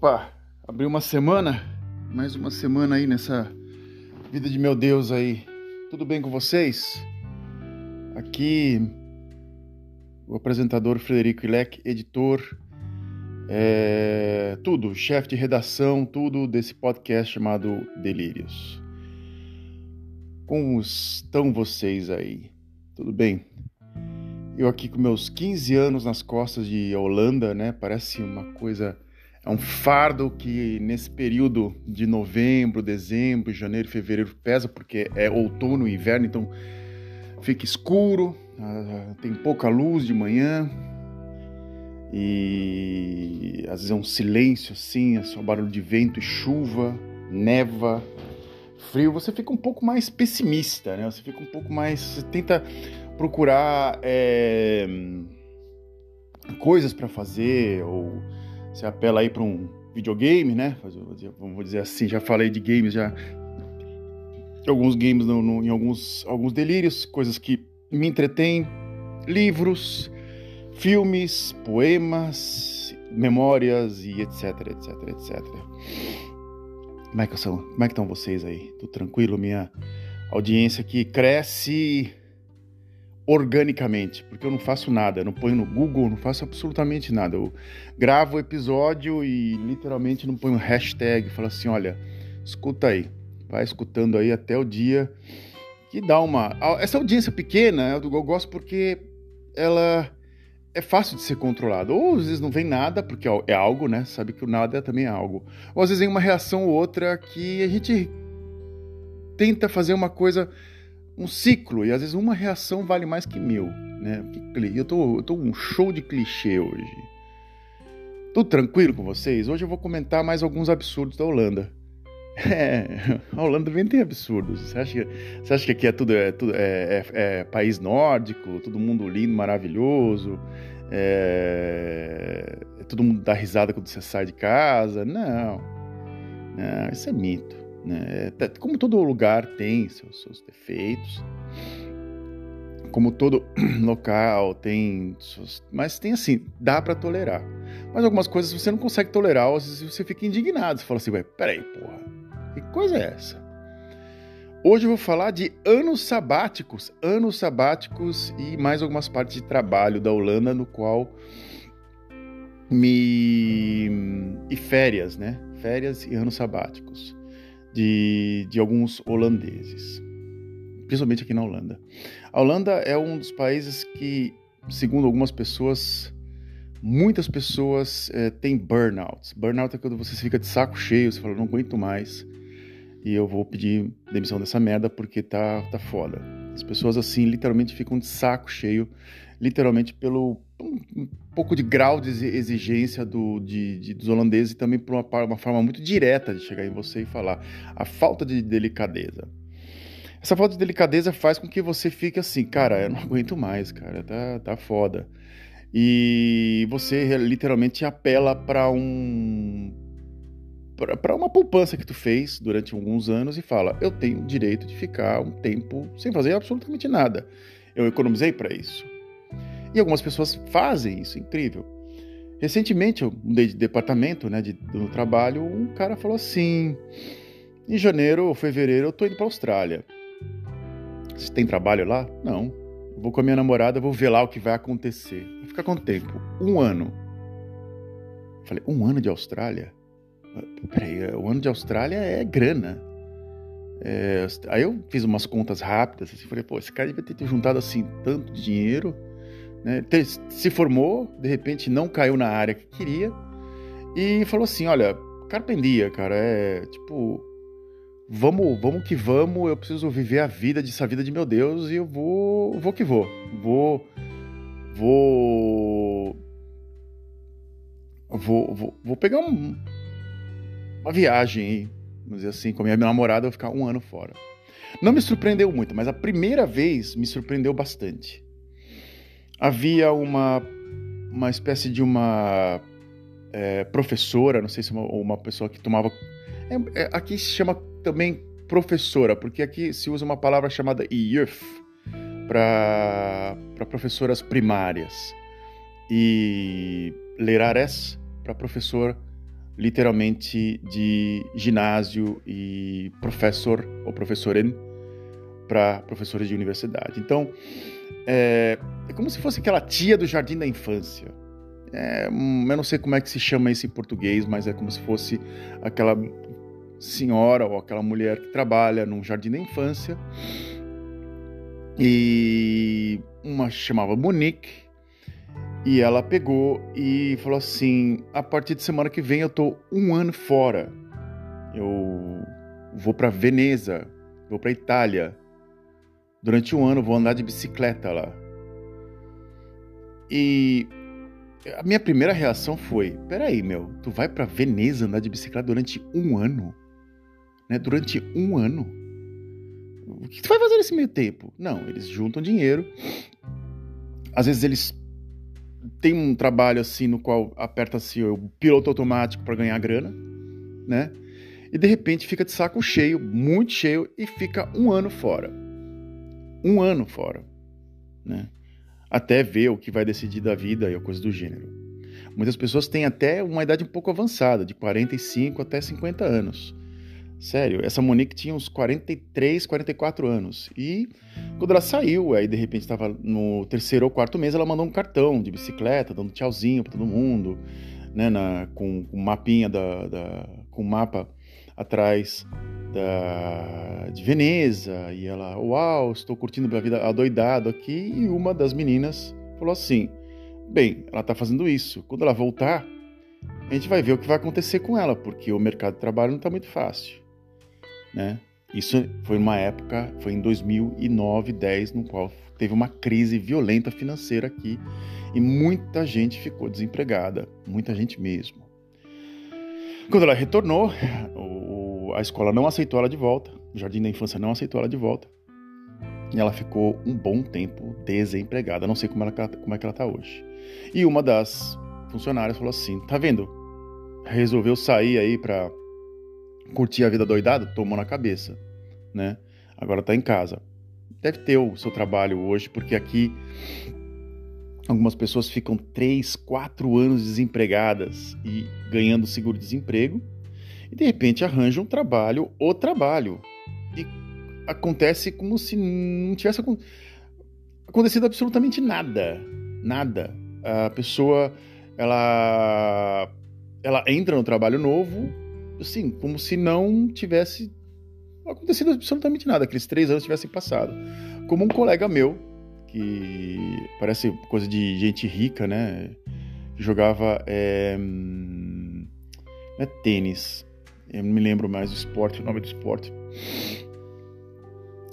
Opa, abriu uma semana, mais uma semana aí nessa vida de meu Deus aí. Tudo bem com vocês? Aqui o apresentador Frederico Ilec, editor, é, tudo, chefe de redação, tudo desse podcast chamado Delírios. Como estão vocês aí? Tudo bem? Eu aqui com meus 15 anos nas costas de Holanda, né? Parece uma coisa é um fardo que nesse período de novembro, dezembro, janeiro, fevereiro pesa porque é outono e inverno, então fica escuro, ah, tem pouca luz de manhã e às vezes é um silêncio assim, é só barulho de vento e chuva, neva, frio. Você fica um pouco mais pessimista, né? Você fica um pouco mais, você tenta procurar é, coisas para fazer ou você apela aí para um videogame, né? Vamos dizer assim, já falei de games, já alguns games no, no, em alguns, alguns delírios, coisas que me entretêm, livros, filmes, poemas, memórias e etc, etc, etc. Como é que são? Como é que estão vocês aí? Tudo tranquilo? Minha audiência aqui cresce organicamente, porque eu não faço nada, não ponho no Google, não faço absolutamente nada. Eu gravo o episódio e literalmente não ponho hashtag, falo assim, olha, escuta aí, vai escutando aí até o dia que dá uma... Essa audiência pequena eu gosto porque ela é fácil de ser controlada. Ou às vezes não vem nada, porque é algo, né? Sabe que o nada também é algo. Ou às vezes vem uma reação ou outra que a gente tenta fazer uma coisa um ciclo, e às vezes uma reação vale mais que mil. Né? Eu tô, eu tô um show de clichê hoje. Tudo tranquilo com vocês? Hoje eu vou comentar mais alguns absurdos da Holanda. É, a Holanda também tem absurdos. Você acha que, você acha que aqui é tudo, é, tudo é, é, é país nórdico, todo mundo lindo, maravilhoso, é, é, todo mundo dá risada quando você sai de casa? Não, não isso é mito. Né? É, como todo lugar tem seus, seus defeitos, como todo local tem seus, mas tem assim, dá para tolerar. Mas algumas coisas você não consegue tolerar, às vezes você fica indignado, você fala assim, ué, peraí, porra, que coisa é essa? Hoje eu vou falar de anos sabáticos, anos sabáticos e mais algumas partes de trabalho da Holanda no qual me e férias, né? Férias e anos sabáticos de, de alguns holandeses, principalmente aqui na Holanda. A Holanda é um dos países que, segundo algumas pessoas, muitas pessoas é, têm burnout. Burnout é quando você fica de saco cheio, você fala, não aguento mais e eu vou pedir demissão dessa merda porque tá, tá foda. As pessoas assim literalmente ficam de saco cheio, literalmente pelo pouco de grau de exigência do, de, de, dos holandeses e também por uma, uma forma muito direta de chegar em você e falar. A falta de delicadeza. Essa falta de delicadeza faz com que você fique assim, cara, eu não aguento mais, cara, tá, tá foda. E você literalmente apela para um para uma poupança que tu fez durante alguns anos e fala: eu tenho direito de ficar um tempo sem fazer absolutamente nada. Eu economizei para isso. E algumas pessoas fazem isso, incrível. Recentemente, eu mudei de departamento, né, de, do trabalho, um cara falou assim: em janeiro ou fevereiro eu tô indo para Austrália. Você tem trabalho lá? Não. Vou com a minha namorada, vou ver lá o que vai acontecer. Vai ficar quanto tempo? Um ano. Eu falei, um ano de Austrália? Peraí, o ano de Austrália é grana. É, aí eu fiz umas contas rápidas, assim, falei, pô, esse cara devia ter juntado assim tanto dinheiro, né? Se formou, de repente não caiu na área que queria e falou assim, olha, carpendia, cara, é tipo, vamos, vamos que vamos, eu preciso viver a vida dessa vida de meu Deus e eu vou, vou que vou, vou, vou, vou, vou, vou pegar um uma viagem, vamos dizer assim, com a minha namorada, eu vou ficar um ano fora. Não me surpreendeu muito, mas a primeira vez me surpreendeu bastante. Havia uma, uma espécie de uma é, professora, não sei se uma, uma pessoa que tomava. É, é, aqui se chama também professora, porque aqui se usa uma palavra chamada youth para professoras primárias e lerares para professor literalmente de ginásio e professor ou professoren para professores de universidade. Então, é, é, como se fosse aquela tia do jardim da infância. É, eu não sei como é que se chama isso em português, mas é como se fosse aquela senhora ou aquela mulher que trabalha num jardim da infância. E uma chamava Monique, e ela pegou e falou assim: a partir de semana que vem eu tô um ano fora. Eu vou para Veneza, vou para Itália. Durante um ano vou andar de bicicleta lá. E a minha primeira reação foi: peraí, meu, tu vai para Veneza andar de bicicleta durante um ano? Né? Durante um ano? O que tu vai fazer nesse meio tempo? Não, eles juntam dinheiro. Às vezes eles têm um trabalho assim no qual aperta-se o piloto automático para ganhar grana, né? E de repente fica de saco cheio, muito cheio, e fica um ano fora. Um ano fora, né? Até ver o que vai decidir da vida e coisa do gênero. Muitas pessoas têm até uma idade um pouco avançada, de 45 até 50 anos. Sério, essa Monique tinha uns 43, 44 anos. E quando ela saiu, aí de repente estava no terceiro ou quarto mês, ela mandou um cartão de bicicleta, dando tchauzinho para todo mundo, né, na, com, com um mapinha da, da, com um mapa atrás da, de Veneza. E ela, uau, estou curtindo minha vida adoidado aqui. E uma das meninas falou assim: bem, ela está fazendo isso. Quando ela voltar, a gente vai ver o que vai acontecer com ela, porque o mercado de trabalho não está muito fácil né? Isso foi uma época, foi em 2009, 10, no qual teve uma crise violenta financeira aqui e muita gente ficou desempregada, muita gente mesmo. Quando ela retornou, o, a escola não aceitou ela de volta, o Jardim da Infância não aceitou ela de volta. E ela ficou um bom tempo desempregada. Não sei como, ela, como é que ela está hoje. E uma das funcionárias falou assim: tá vendo? Resolveu sair aí para curtir a vida doidada, tomou na cabeça, né? Agora tá em casa. Deve ter o seu trabalho hoje, porque aqui algumas pessoas ficam três, quatro anos desempregadas e ganhando seguro-desemprego e de repente arranjam um trabalho, o trabalho. E acontece como se não tivesse acontecido absolutamente nada. Nada. A pessoa, ela, ela entra no trabalho novo, assim, como se não tivesse acontecido absolutamente nada, aqueles três anos tivessem passado. Como um colega meu, que parece coisa de gente rica, né? Que jogava é, é tênis. Eu não me lembro mais do esporte, o nome do esporte.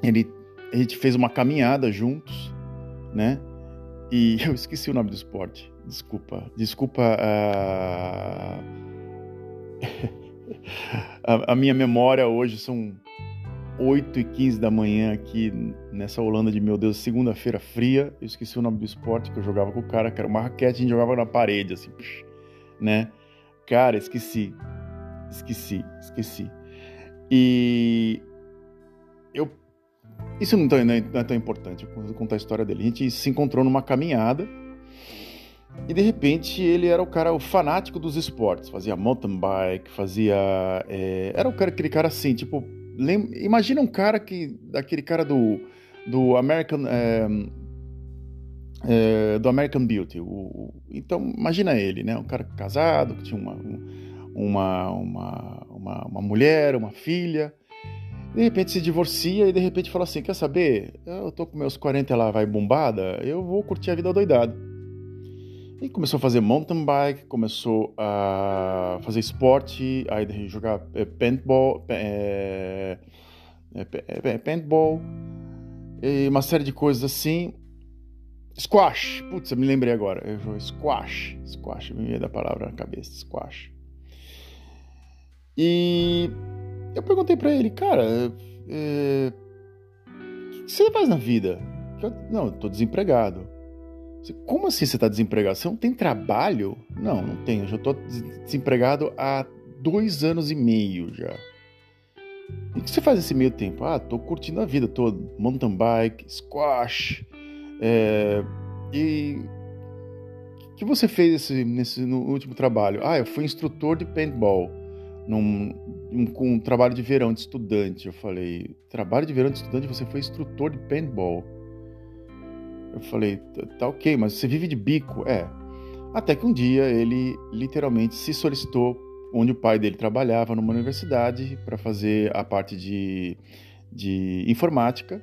Ele, a gente fez uma caminhada juntos, né? E eu esqueci o nome do esporte. Desculpa. Desculpa. Uh... a, a, minha memória hoje são 8 e 15 da manhã aqui nessa Holanda de meu Deus, segunda-feira fria. Eu esqueci o nome do esporte que eu jogava com o cara, que era uma raquete, a gente jogava na parede, assim, né? Cara, esqueci. Esqueci, esqueci. E eu. Isso não, é tão importante, eu vou contar a história dele. A gente se encontrou numa caminhada e de repente ele era o cara, o fanático dos esportes, fazia mountain bike, fazia. É, era o cara, aquele cara assim, tipo. Lem, imagina um cara que. daquele cara do. do American. É, é, do American Beauty. O, então, imagina ele, né? Um cara casado, que tinha uma, uma, uma, uma, uma mulher, uma filha. De repente se divorcia e de repente fala assim: Quer saber? Eu tô com meus 40 lá, vai bombada, eu vou curtir a vida doidado. E começou a fazer mountain bike, começou a fazer esporte, aí jogar é, paintball, é, é, paintball, e uma série de coisas assim. Squash, putz, eu me lembrei agora. Eu squash, squash, me veio da palavra na cabeça, squash. E eu perguntei para ele, cara, é, o que você faz na vida? Eu, não, eu tô desempregado. Como assim você está desempregado? Você não tem trabalho? Não, não tenho. Eu já estou desempregado há dois anos e meio já. E o que você faz nesse meio tempo? Ah, tô curtindo a vida toda. Mountain bike, squash. É... E O que você fez esse, nesse, no último trabalho? Ah, eu fui instrutor de paintball num, um, um trabalho de verão de estudante. Eu falei, trabalho de verão de estudante, você foi instrutor de paintball. Eu falei, tá, tá ok, mas você vive de bico? É. Até que um dia ele literalmente se solicitou onde o pai dele trabalhava numa universidade para fazer a parte de, de informática,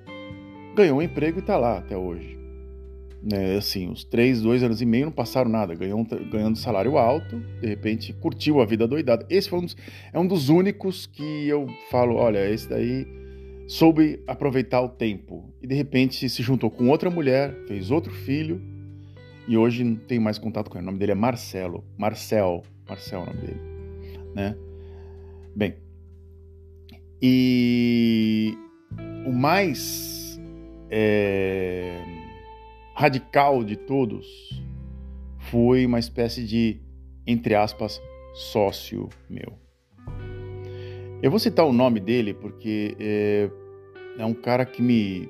ganhou um emprego e está lá até hoje. Né, assim, os três, dois anos e meio não passaram nada, ganhou ganhando salário alto, de repente curtiu a vida doidada. Esse foi um dos, é um dos únicos que eu falo, olha, esse daí soube aproveitar o tempo e de repente se juntou com outra mulher, fez outro filho e hoje não tem mais contato com ele. O nome dele é Marcelo, Marcel, Marcel é o nome dele, né? Bem, e o mais é radical de todos foi uma espécie de, entre aspas, sócio meu. Eu vou citar o nome dele porque é, é um cara que me,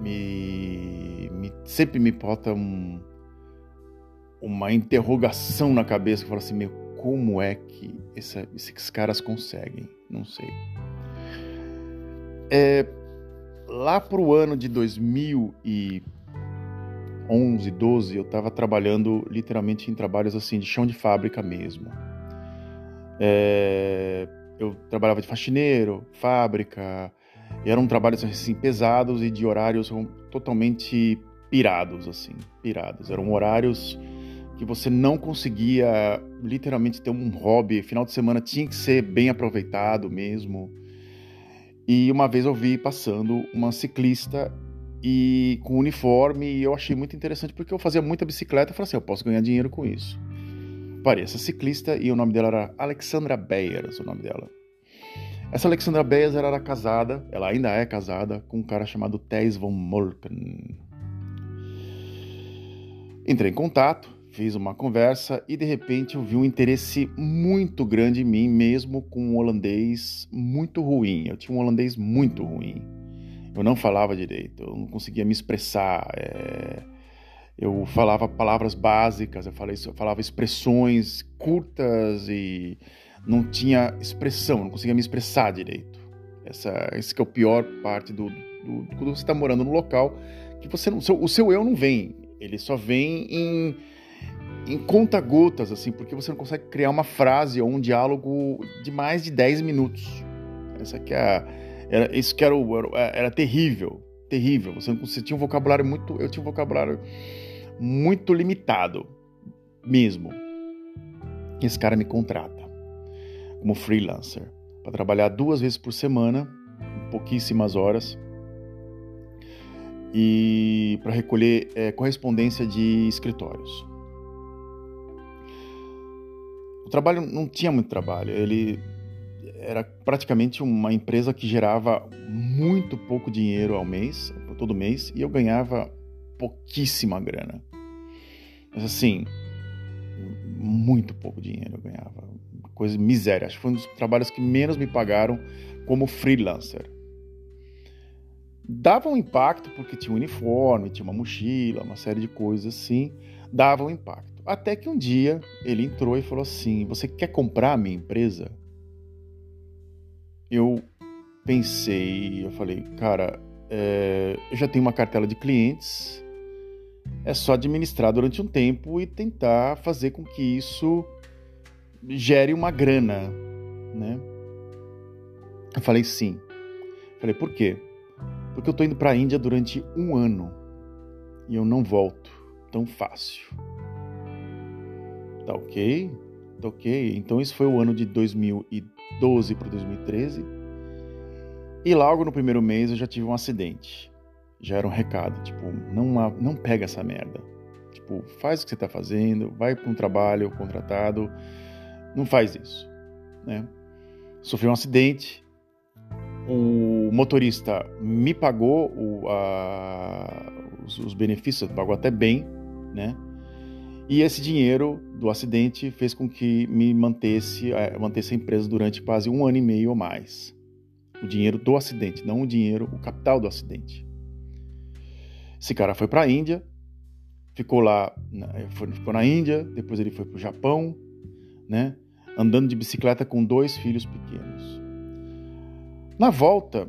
me, me sempre me bota um, uma interrogação na cabeça que fala assim, meu, como é que essa, esses caras conseguem? Não sei. É, lá pro ano de 2000 e 11, 12, eu estava trabalhando literalmente em trabalhos assim de chão de fábrica mesmo. É, eu trabalhava de faxineiro, fábrica, eram trabalhos assim pesados e de horários totalmente pirados assim, pirados. Eram horários que você não conseguia literalmente ter um hobby. Final de semana tinha que ser bem aproveitado mesmo. E uma vez eu vi passando uma ciclista e com uniforme, e eu achei muito interessante porque eu fazia muita bicicleta, eu falei assim, eu posso ganhar dinheiro com isso. Parei essa ciclista e o nome dela era Alexandra Beyers, o nome dela. Essa Alexandra Beyers era casada, ela ainda é casada, com um cara chamado Thijs von Molken. Entrei em contato, fiz uma conversa e de repente eu vi um interesse muito grande em mim, mesmo com um holandês muito ruim. Eu tinha um holandês muito ruim eu não falava direito, eu não conseguia me expressar. É... Eu falava palavras básicas, eu, falei, eu falava expressões curtas e não tinha expressão, não conseguia me expressar direito. Essa, esse que é o pior parte do, do, do quando você está morando no local que você não, o seu eu não vem, ele só vem em, em conta-gotas, assim, porque você não consegue criar uma frase ou um diálogo de mais de 10 minutos. Essa aqui é a era, isso que era, era, era terrível, terrível. Você, você tinha um vocabulário muito, eu tinha um vocabulário muito limitado, mesmo. Esse cara me contrata como freelancer para trabalhar duas vezes por semana, pouquíssimas horas, e para recolher é, correspondência de escritórios. O trabalho não tinha muito trabalho. Ele era praticamente uma empresa que gerava muito pouco dinheiro ao mês, todo mês, e eu ganhava pouquíssima grana. Mas assim, muito pouco dinheiro eu ganhava. Coisa miséria. Acho que foi um dos trabalhos que menos me pagaram como freelancer. Dava um impacto porque tinha um uniforme, tinha uma mochila, uma série de coisas assim. Dava um impacto. Até que um dia ele entrou e falou assim: Você quer comprar a minha empresa? Eu pensei, eu falei, cara, é, eu já tenho uma cartela de clientes, é só administrar durante um tempo e tentar fazer com que isso gere uma grana, né? Eu falei sim. Eu falei, por quê? Porque eu tô indo para a Índia durante um ano e eu não volto tão fácil. Tá ok? Tá ok. Então, isso foi o ano de 2012. 2012 para 2013. E logo no primeiro mês eu já tive um acidente. Já era um recado, tipo, não, não pega essa merda. Tipo, faz o que você está fazendo, vai para um trabalho contratado, não faz isso, né? Sofri um acidente, o motorista me pagou o, a, os, os benefícios, pagou até bem, né? E esse dinheiro do acidente fez com que me mantesse, é, mantesse a empresa durante quase um ano e meio ou mais. O dinheiro do acidente, não o dinheiro, o capital do acidente. Esse cara foi para a Índia, ficou lá, ficou na Índia, depois ele foi para o Japão, né? Andando de bicicleta com dois filhos pequenos. Na volta,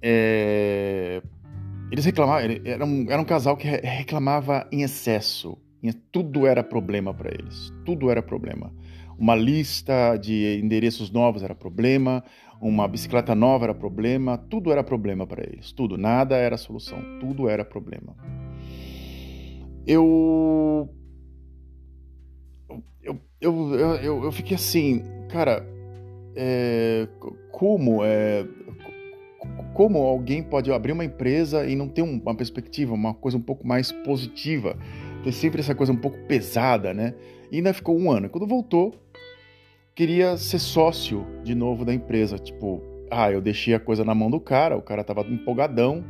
é, eles reclamavam, era um, era um casal que reclamava em excesso, tudo era problema para eles, tudo era problema. Uma lista de endereços novos era problema, uma bicicleta nova era problema, tudo era problema para eles, tudo, nada era solução, tudo era problema. Eu eu, eu, eu, eu fiquei assim, cara, é, como é, como alguém pode abrir uma empresa e não ter uma perspectiva, uma coisa um pouco mais positiva, ter sempre essa coisa um pouco pesada, né? E ainda ficou um ano. Quando voltou, queria ser sócio de novo da empresa. Tipo, ah, eu deixei a coisa na mão do cara, o cara tava empolgadão.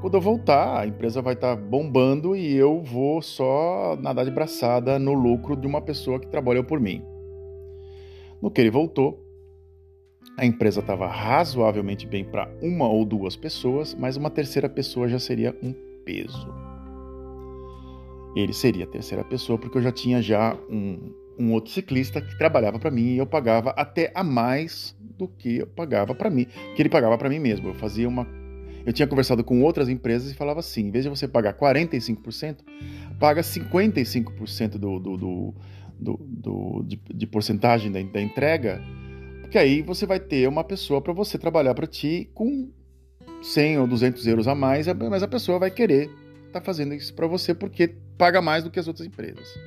Quando eu voltar, a empresa vai estar tá bombando e eu vou só nadar de braçada no lucro de uma pessoa que trabalhou por mim. No que ele voltou, a empresa estava razoavelmente bem para uma ou duas pessoas, mas uma terceira pessoa já seria um peso. Ele seria a terceira pessoa porque eu já tinha já um, um outro ciclista que trabalhava para mim e eu pagava até a mais do que eu pagava para mim, que ele pagava para mim mesmo. Eu fazia uma eu tinha conversado com outras empresas e falava assim: em vez de você pagar 45%, paga 55% do, do, do, do, do de, de, porcentagem da, da, entrega, porque aí você vai ter uma pessoa para você trabalhar para ti com 100 ou 200 euros a mais, mas a pessoa vai querer estar tá fazendo isso para você porque paga mais do que as outras empresas.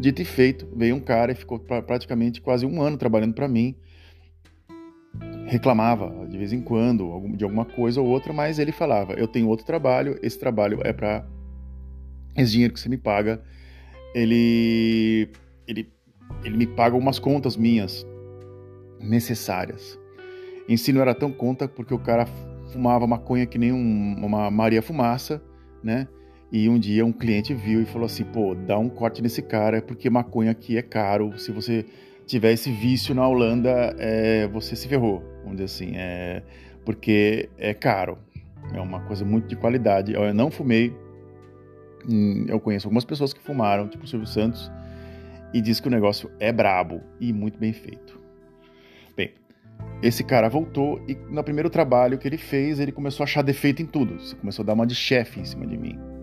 Dito e feito, veio um cara e ficou praticamente quase um ano trabalhando para mim. Reclamava de vez em quando de alguma coisa ou outra, mas ele falava: Eu tenho outro trabalho, esse trabalho é para. Esse dinheiro que você me paga, ele, ele, ele me paga umas contas minhas necessárias. Em si não era tão conta porque o cara fumava maconha que nem um, uma Maria Fumaça, né? E um dia um cliente viu e falou assim: pô, dá um corte nesse cara, porque maconha aqui é caro. Se você tiver esse vício na Holanda, é, você se ferrou, vamos dizer assim. É, porque é caro. É uma coisa muito de qualidade. Eu não fumei. Hum, eu conheço algumas pessoas que fumaram, tipo o Silvio Santos, e diz que o negócio é brabo e muito bem feito. Bem, esse cara voltou e no primeiro trabalho que ele fez, ele começou a achar defeito em tudo. Começou a dar uma de chefe em cima de mim.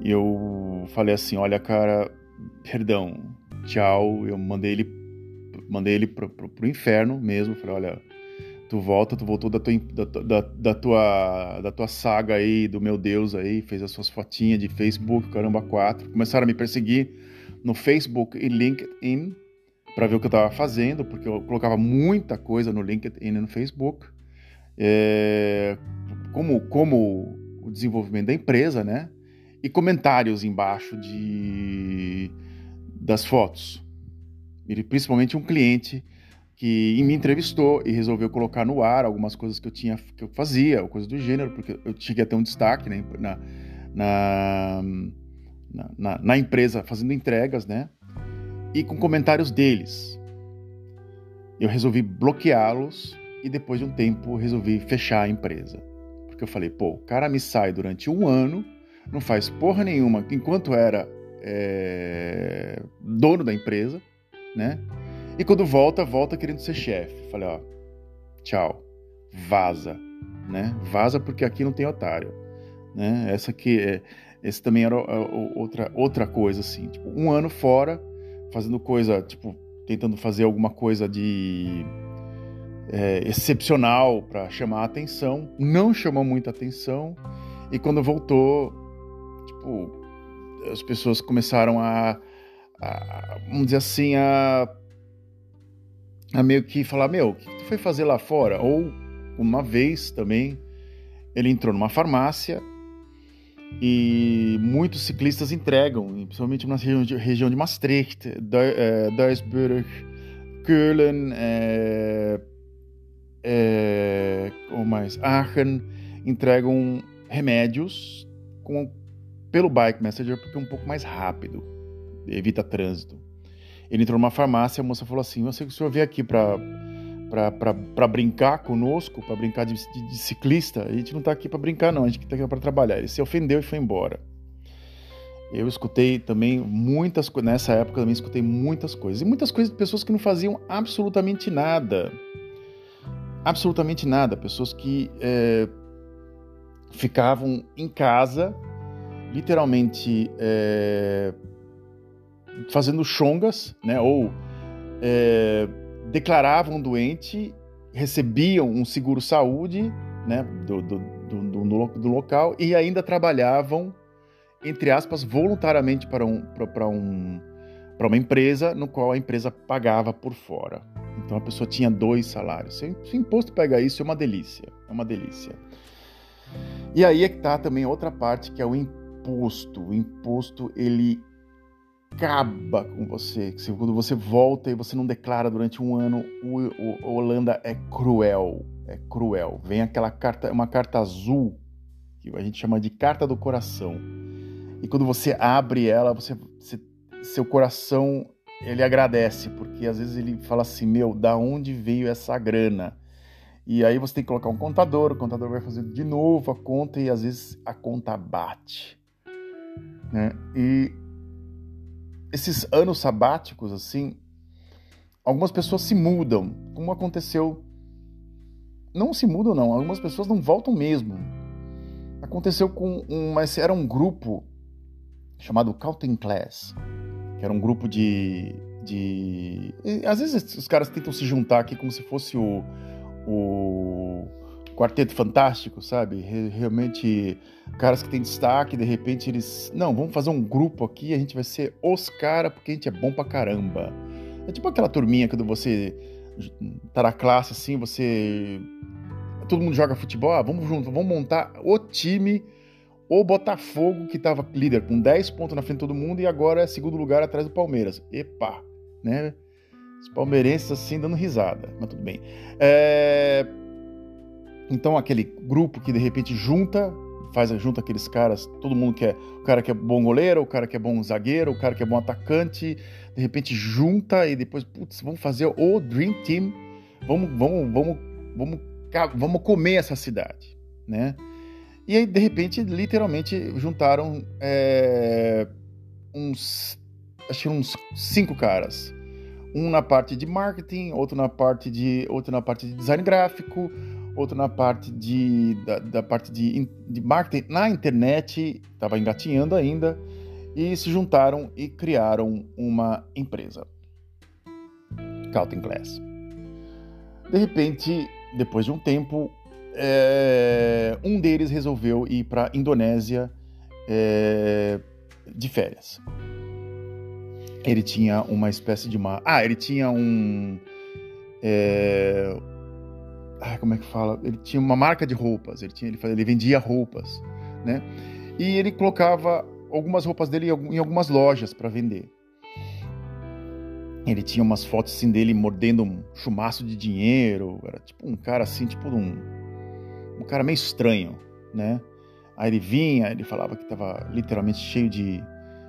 E eu falei assim: olha, cara, perdão, tchau. Eu mandei ele, mandei ele pro, pro, pro inferno mesmo. Falei: olha, tu volta, tu voltou da tua, da, da, da, tua, da tua saga aí, do meu Deus aí, fez as suas fotinhas de Facebook, caramba, quatro. Começaram a me perseguir no Facebook e LinkedIn para ver o que eu estava fazendo, porque eu colocava muita coisa no LinkedIn e no Facebook. É, como, como o desenvolvimento da empresa, né? E comentários embaixo de das fotos. Ele, principalmente um cliente que me entrevistou e resolveu colocar no ar algumas coisas que eu tinha que eu fazia, coisas do gênero, porque eu cheguei ter um destaque né, na, na, na, na, empresa fazendo entregas, né? E com comentários deles. Eu resolvi bloqueá-los e depois de um tempo resolvi fechar a empresa. Porque eu falei, pô, o cara me sai durante um ano não faz porra nenhuma enquanto era é, dono da empresa, né? E quando volta, volta querendo ser chefe. Falei, ó, tchau, vaza, né? Vaza porque aqui não tem otário, né? Essa aqui, é, esse também era outra outra coisa assim, tipo, um ano fora, fazendo coisa, tipo, tentando fazer alguma coisa de é, excepcional para chamar a atenção, não chamou muita atenção e quando voltou tipo, as pessoas começaram a, a vamos dizer assim, a, a meio que falar, meu, o que tu foi fazer lá fora? Ou uma vez também, ele entrou numa farmácia e muitos ciclistas entregam, principalmente na região de, região de Maastricht, é, Duisburg, Köln, é, é, ou mais, Aachen, entregam remédios com pelo Bike Messenger porque é um pouco mais rápido, evita trânsito. Ele entrou numa farmácia, a moça falou assim: "Eu sei que o senhor veio aqui para brincar conosco, para brincar de, de, de, ciclista. A gente não está aqui para brincar, não, a gente está aqui para trabalhar. Ele se ofendeu e foi embora. Eu escutei também muitas coisas, nessa época também escutei muitas coisas. E muitas coisas de pessoas que não faziam absolutamente nada. Absolutamente nada. Pessoas que é, ficavam em casa, literalmente é, fazendo chongas, né? Ou é, declaravam doente, recebiam um seguro saúde, né? Do, do, do, do, do local e ainda trabalhavam entre aspas, voluntariamente para, um, para, um, para uma empresa, no qual a empresa pagava por fora. Então a pessoa tinha dois salários. Se o imposto pega isso, é uma delícia. É uma delícia. E aí é que está também outra parte, que é o imposto. O imposto, ele acaba com você. Quando você volta e você não declara durante um ano, o, o, a Holanda é cruel. É cruel. Vem aquela carta, uma carta azul, que a gente chama de carta do coração e quando você abre ela, você, você, seu coração ele agradece, porque às vezes ele fala assim: Meu, da onde veio essa grana? E aí você tem que colocar um contador, o contador vai fazer de novo a conta e às vezes a conta bate. Né? E esses anos sabáticos, assim, algumas pessoas se mudam, como aconteceu. Não se mudam, não, algumas pessoas não voltam mesmo. Aconteceu com um. Mas era um grupo chamado Calton Class, que era um grupo de, de. Às vezes os caras tentam se juntar aqui como se fosse o, o Quarteto Fantástico, sabe? Realmente, caras que têm destaque, de repente eles. Não, vamos fazer um grupo aqui, a gente vai ser os caras porque a gente é bom pra caramba. É tipo aquela turminha quando você tá na classe assim, você. Todo mundo joga futebol, ah, vamos junto, vamos montar o time o Botafogo, que estava líder com 10 pontos na frente de todo mundo e agora é segundo lugar atrás do Palmeiras. Epa, né? Os palmeirenses assim dando risada, mas tudo bem. É... Então aquele grupo que de repente junta, faz junta aqueles caras, todo mundo quer, o cara que é bom goleiro, o cara que é bom zagueiro, o cara que é bom atacante, de repente junta e depois, putz, vamos fazer o Dream Team, vamos, vamos, vamos, vamos, vamos comer essa cidade, né? E aí, de repente, literalmente juntaram é, uns, acho que uns cinco caras. Um na parte de marketing, outro na parte de, outro na parte de design gráfico, outro na parte de, da, da parte de, de marketing na internet, estava engatinhando ainda, e se juntaram e criaram uma empresa. Counting Class. De repente, depois de um tempo, é, um deles resolveu ir para Indonésia é, de férias. Ele tinha uma espécie de uma. Ah, ele tinha um. É, ah, como é que fala? Ele tinha uma marca de roupas. Ele, tinha, ele, ele vendia roupas, né? E ele colocava algumas roupas dele em algumas lojas para vender. Ele tinha umas fotos assim dele mordendo um chumaço de dinheiro. Era tipo um cara assim, tipo um um cara meio estranho, né? Aí ele vinha, ele falava que estava literalmente cheio de,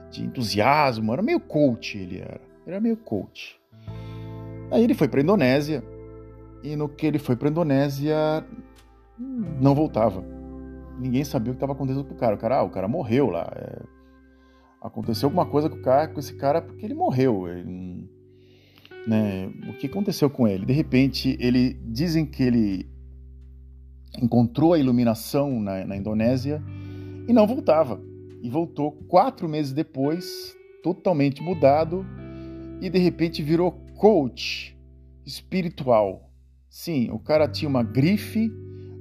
de entusiasmo, era meio coach ele era, era meio coach. Aí ele foi para Indonésia e no que ele foi para Indonésia não voltava. Ninguém sabia o que estava acontecendo com o cara. O cara, ah, o cara morreu lá. É... Aconteceu alguma coisa com o cara, com esse cara porque ele morreu. Ele... Né? O que aconteceu com ele? De repente, ele dizem que ele encontrou a iluminação na, na Indonésia e não voltava. E voltou quatro meses depois, totalmente mudado, e de repente virou coach espiritual. Sim, o cara tinha uma grife,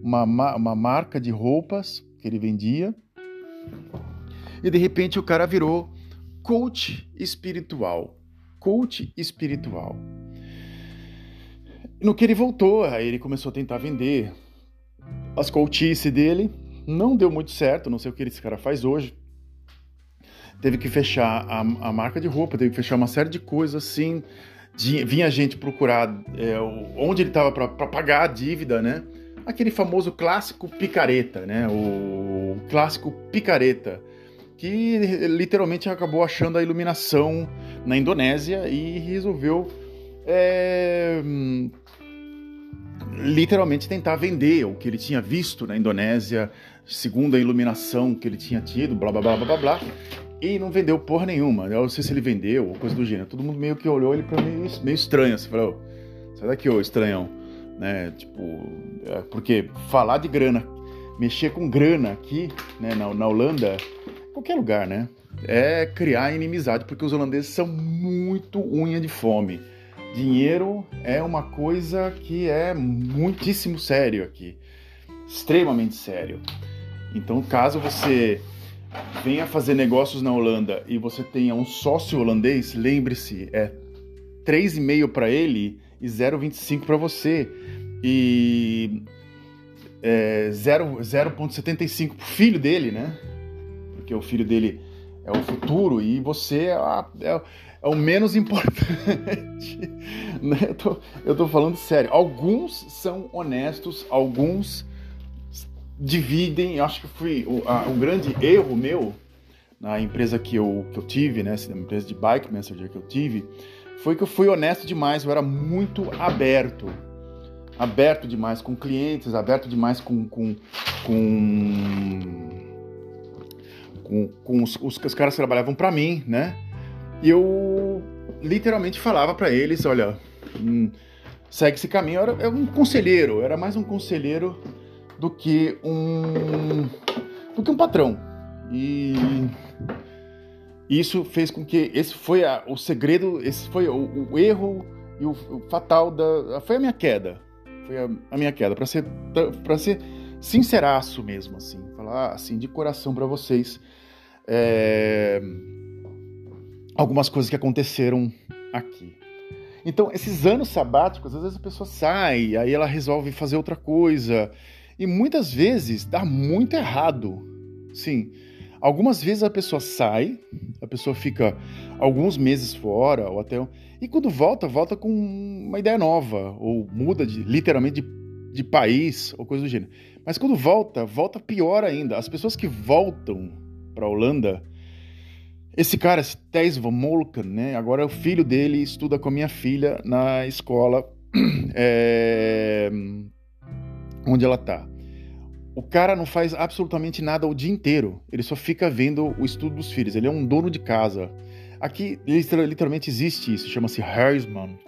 uma, uma marca de roupas que ele vendia, e de repente o cara virou coach espiritual. Coach espiritual. No que ele voltou, aí ele começou a tentar vender as coachice dele. Não deu muito certo, não sei o que esse cara faz hoje. Teve que fechar a, a marca de roupa, teve que fechar uma série de coisas assim. Vinha gente procurar é, onde ele estava para pagar a dívida, né? Aquele famoso clássico picareta, né? O clássico picareta, que literalmente acabou achando a iluminação na Indonésia e resolveu é, literalmente tentar vender o que ele tinha visto na Indonésia, segundo a iluminação que ele tinha tido, blá blá blá blá blá. blá. E não vendeu porra nenhuma. Eu não sei se ele vendeu ou coisa do gênero. Todo mundo meio que olhou ele pra mim meio estranho. Assim, falou, sai daqui, ô estranhão. Né? Tipo, é, porque falar de grana, mexer com grana aqui, né, na, na Holanda, qualquer lugar, né? É criar inimizade, porque os holandeses são muito unha de fome. Dinheiro é uma coisa que é muitíssimo sério aqui. Extremamente sério. Então, caso você venha fazer negócios na Holanda e você tenha um sócio holandês, lembre-se, é 3,5 para ele e 0,25 para você. E é, 0,75 para o filho dele, né? Porque o filho dele é o futuro e você é, a, é, é o menos importante. né? eu, tô, eu tô falando sério. Alguns são honestos, alguns dividem. Eu acho que foi o, grande erro meu na empresa que eu, que eu tive, né? Na empresa de bike messenger que eu tive, foi que eu fui honesto demais. Eu era muito aberto. Aberto demais com clientes, aberto demais com, com, com com, com os, os, os, caras que trabalhavam para mim, né? E eu literalmente falava para eles, olha, hum, segue esse caminho. Eu era, eu era um conselheiro, eu era mais um conselheiro do que um do que um patrão. E isso fez com que esse foi a, o segredo, esse foi o, o erro e o, o, fatal da foi a minha queda, foi a, a minha queda para ser para ser sinceraço mesmo assim, falar assim de coração para vocês é, algumas coisas que aconteceram aqui. Então, esses anos sabáticos, às vezes a pessoa sai, aí ela resolve fazer outra coisa, e muitas vezes dá muito errado. Sim, algumas vezes a pessoa sai, a pessoa fica alguns meses fora, ou até. E quando volta, volta com uma ideia nova, ou muda de, literalmente de, de país, ou coisa do gênero. Mas quando volta, volta pior ainda. As pessoas que voltam para a Holanda. Esse cara, esse Thijs van Molken, né? Agora o filho dele estuda com a minha filha na escola é, onde ela tá. O cara não faz absolutamente nada o dia inteiro. Ele só fica vendo o estudo dos filhos. Ele é um dono de casa. Aqui literalmente existe isso. Chama-se Hersman.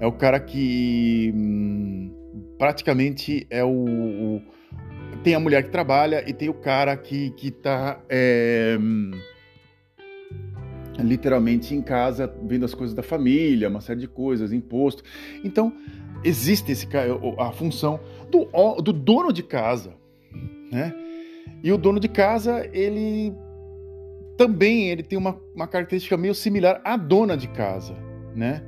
É o cara que hum, praticamente é o, o tem a mulher que trabalha e tem o cara que, que tá é, literalmente em casa vendo as coisas da família, uma série de coisas, imposto. Então, existe esse, a função do, do dono de casa, né? E o dono de casa, ele também ele tem uma, uma característica meio similar à dona de casa, né?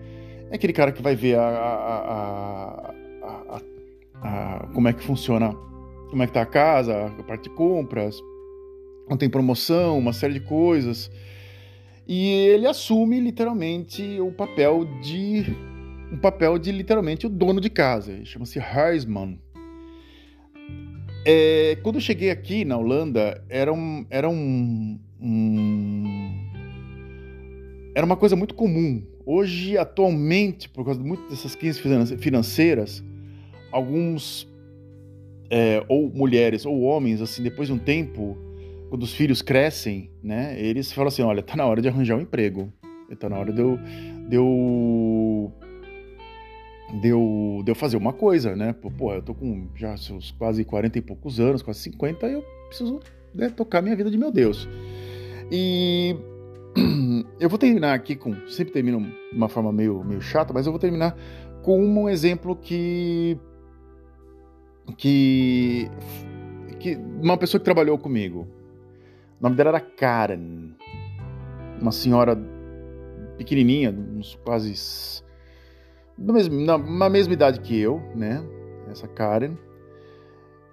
É aquele cara que vai ver a, a, a, a como é que funciona como é que tá a casa, a parte de compras, não tem promoção, uma série de coisas. E ele assume literalmente o papel de um papel de literalmente o dono de casa. Chama-se Heisman. É, quando eu cheguei aqui na Holanda, era um, era um, um, era uma coisa muito comum. Hoje, atualmente, por causa de muitas dessas crises financeiras, alguns é, ou mulheres ou homens, assim, depois de um tempo, quando os filhos crescem, né, eles falam assim, olha, tá na hora de arranjar um emprego, tá na hora de eu, de eu, de eu, de fazer uma coisa, né, pô, eu tô com já seus quase 40 e poucos anos, quase 50, e eu preciso né, tocar minha vida de meu Deus. E eu vou terminar aqui com, sempre termino de uma forma meio, meio chata, mas eu vou terminar com um exemplo que que, que uma pessoa que trabalhou comigo. O nome dela era Karen, uma senhora pequenininha, uns quase na mesma, na mesma idade que eu, né? Essa Karen.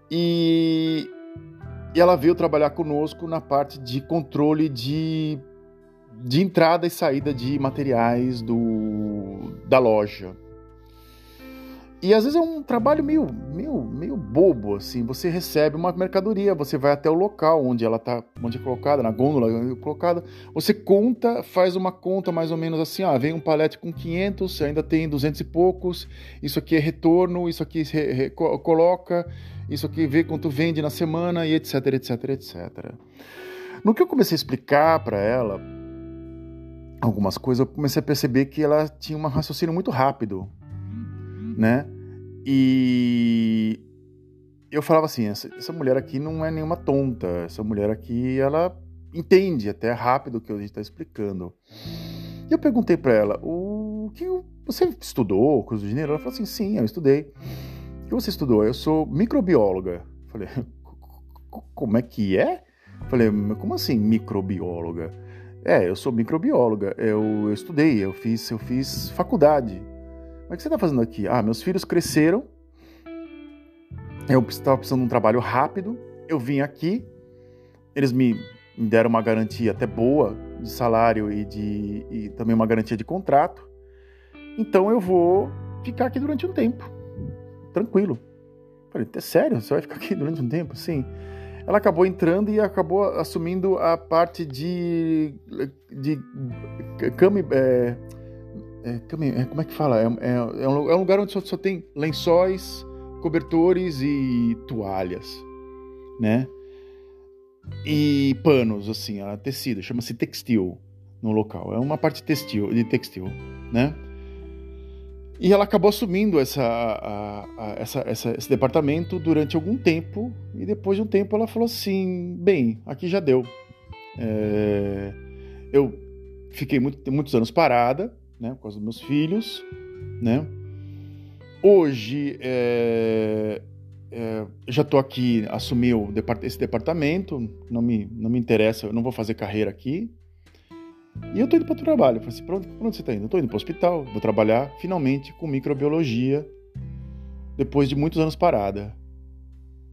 E, e ela veio trabalhar conosco na parte de controle de, de entrada e saída de materiais do, da loja. E às vezes é um trabalho meio, meio, meio bobo, assim. Você recebe uma mercadoria, você vai até o local onde ela está onde é colocada, na gôndola é colocada. Você conta, faz uma conta mais ou menos assim, ah, vem um palete com 500, ainda tem 200 e poucos. Isso aqui é retorno, isso aqui coloca, isso aqui vê quanto vende na semana e etc, etc, etc. No que eu comecei a explicar para ela algumas coisas, eu comecei a perceber que ela tinha um raciocínio muito rápido, né? E eu falava assim, essa, essa mulher aqui não é nenhuma tonta, essa mulher aqui, ela entende até rápido o que a gente está explicando. E eu perguntei para ela, o que você estudou curso de dinheiro? Ela falou assim, sim, eu estudei. O que você estudou? Eu sou microbióloga. Falei, como é que é? Falei, como assim microbióloga? É, eu sou microbióloga. Eu, eu estudei, eu fiz, eu fiz faculdade. Mas o que você está fazendo aqui? Ah, meus filhos cresceram. Eu estava precisando de um trabalho rápido. Eu vim aqui. Eles me deram uma garantia até boa de salário e, de, e também uma garantia de contrato. Então eu vou ficar aqui durante um tempo. Tranquilo. Falei, é sério? Você vai ficar aqui durante um tempo? Sim. Ela acabou entrando e acabou assumindo a parte de. de. Cami, é, é, é, como é que fala? É, é, é, um, é um lugar onde só, só tem lençóis, cobertores e toalhas, né? E panos, assim, a tecido, chama-se textil no local. É uma parte textil, de textil, né? E ela acabou assumindo essa, a, a, essa, essa, esse departamento durante algum tempo, e depois de um tempo ela falou assim: bem, aqui já deu. É, eu fiquei muito, muitos anos parada, né, por causa dos meus filhos, né? Hoje é, é, já estou aqui, assumi esse departamento, não me, não me interessa, eu não vou fazer carreira aqui, e eu tô indo para o trabalho. Eu falei assim, pra onde, onde você tá indo? Tô indo para o hospital, vou trabalhar finalmente com microbiologia depois de muitos anos parada.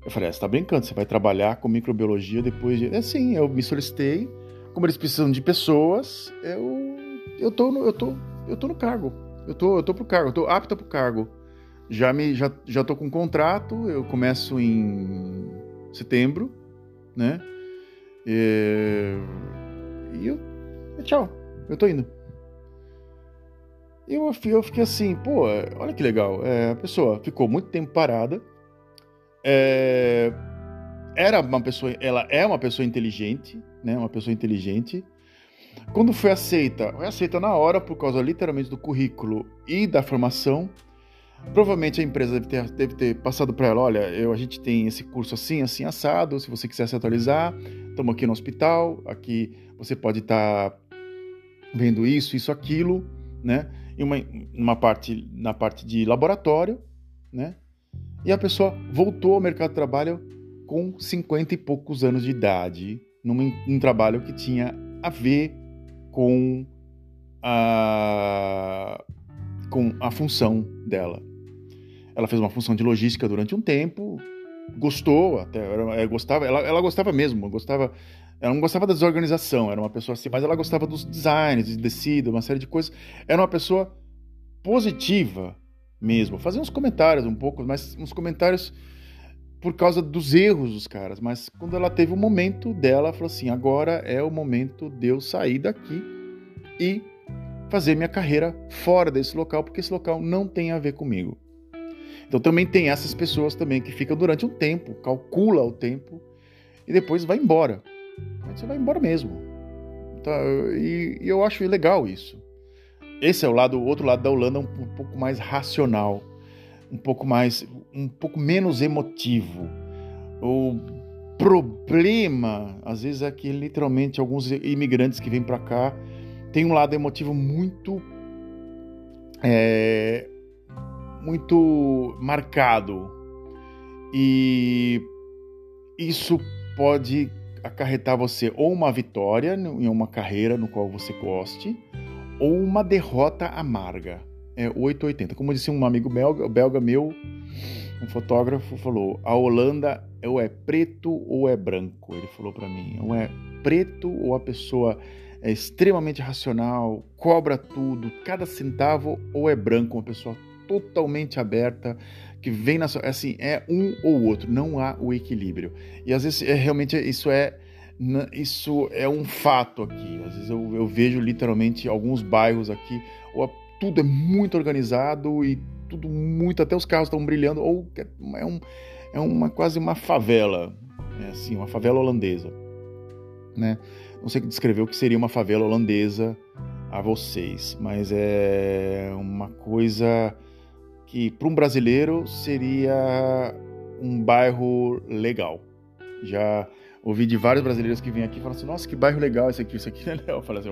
Eu falei, ah, você tá brincando, você vai trabalhar com microbiologia depois de... É sim, eu me solicitei, como eles precisam de pessoas, eu, eu, tô, eu, tô, eu tô no cargo. Eu tô, eu tô pro cargo, eu tô apta pro cargo. Já, me, já, já tô com um contrato, eu começo em setembro, né? E, e eu e tchau, eu tô indo. E eu, eu fiquei assim, pô, olha que legal. É, a pessoa ficou muito tempo parada. É, era uma pessoa, ela é uma pessoa inteligente, né? Uma pessoa inteligente. Quando foi aceita, foi aceita na hora por causa literalmente do currículo e da formação. Provavelmente a empresa deve ter, deve ter passado para ela, olha, eu, a gente tem esse curso assim, assim, assado, se você quiser se atualizar, estamos aqui no hospital, aqui você pode estar tá vendo isso, isso, aquilo, né? E uma, uma parte na parte de laboratório, né? E a pessoa voltou ao mercado de trabalho com 50 e poucos anos de idade, num, num trabalho que tinha a ver com a, com a função dela. Ela fez uma função de logística durante um tempo, gostou, até ela, gostava, ela, ela gostava mesmo, gostava ela não gostava da desorganização, era uma pessoa assim, mas ela gostava dos designs, de tecido, uma série de coisas. Era uma pessoa positiva mesmo. Fazia uns comentários um pouco, mas uns comentários por causa dos erros dos caras. Mas quando ela teve o momento dela, ela falou assim: agora é o momento de eu sair daqui e fazer minha carreira fora desse local, porque esse local não tem a ver comigo. Então também tem essas pessoas também que ficam durante um tempo, calcula o tempo e depois vai embora você vai embora mesmo. Tá, e, e, eu acho legal isso. Esse é o lado, o outro lado da Holanda, um, um pouco mais racional, um pouco mais, um pouco menos emotivo. O problema, às vezes, é que literalmente alguns imigrantes que vêm para cá têm um lado emotivo muito, é, muito marcado e isso pode acarretar você ou uma vitória em uma carreira no qual você goste, ou uma derrota amarga. É 880. Como disse um amigo belga, belga meu, um fotógrafo, falou: a Holanda ou é preto ou é branco. Ele falou para mim: ou é preto ou a pessoa é extremamente racional, cobra tudo, cada centavo, ou é branco, uma pessoa totalmente aberta, que vem na sua. Assim, é um ou outro, não há o equilíbrio. E às vezes é, realmente isso é. Isso é um fato aqui. Às vezes eu, eu vejo literalmente alguns bairros aqui, ou tudo é muito organizado e tudo muito, até os carros estão brilhando, ou é, um, é uma quase uma favela, é assim, uma favela holandesa, né? Não sei descrever o que seria uma favela holandesa a vocês, mas é uma coisa que para um brasileiro seria um bairro legal. Já ouvi de vários brasileiros que vêm aqui e falam assim: Nossa, que bairro legal esse aqui, isso aqui não é legal. Eu falo assim: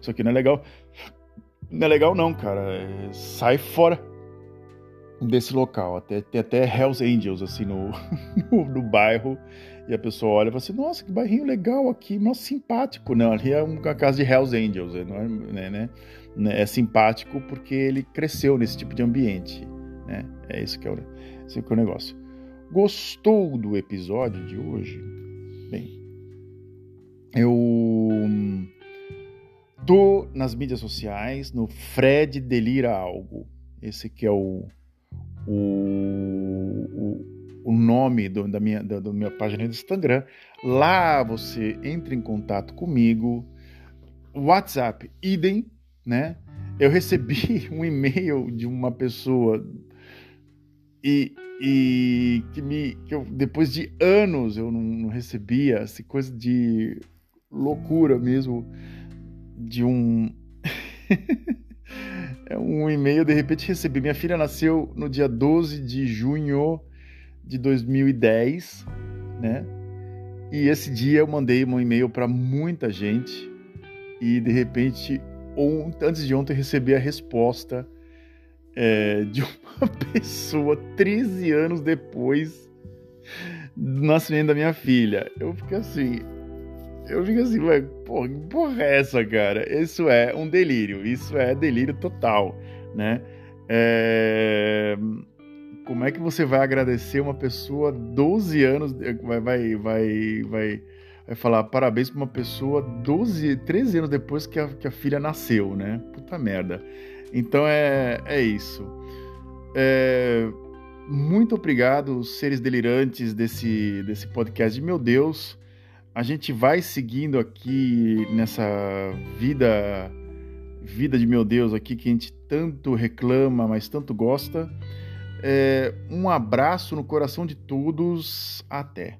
isso aqui não é legal. Não é legal, não, cara. É, sai fora desse local. Até, tem até Hells Angels, assim, no, no, no, bairro. E a pessoa olha e fala assim, nossa, que bairrinho legal aqui, nossa, simpático. Não, ali é uma casa de Hells Angels, não é, né, né, né, é simpático porque ele cresceu nesse tipo de ambiente, né? É isso que é o, esse que é o negócio. Gostou do episódio de hoje? Bem, eu tô nas mídias sociais, no Fred Delira Algo. Esse que é o o, o, o nome do, da, minha, da, da minha página do Instagram. Lá você entra em contato comigo. WhatsApp, idem, né? Eu recebi um e-mail de uma pessoa e, e que me que eu, depois de anos eu não, não recebia essa coisa de loucura mesmo de um é um e-mail, de repente recebi. Minha filha nasceu no dia 12 de junho de 2010, né? E esse dia eu mandei um e-mail para muita gente e de repente, antes de ontem, recebi a resposta é, de uma pessoa 13 anos depois do nascimento da minha filha. Eu fiquei assim, eu fico assim, mas, porra, que porra é essa, cara? Isso é um delírio, isso é delírio total, né? É... Como é que você vai agradecer uma pessoa 12 anos, vai, vai, vai, vai, vai falar parabéns para uma pessoa 12, 13 anos depois que a, que a filha nasceu, né? Puta merda. Então é, é isso. É... Muito obrigado, seres delirantes desse, desse podcast. Meu Deus, a gente vai seguindo aqui nessa vida vida de meu Deus aqui que a gente tanto reclama, mas tanto gosta. É, um abraço no coração de todos. Até.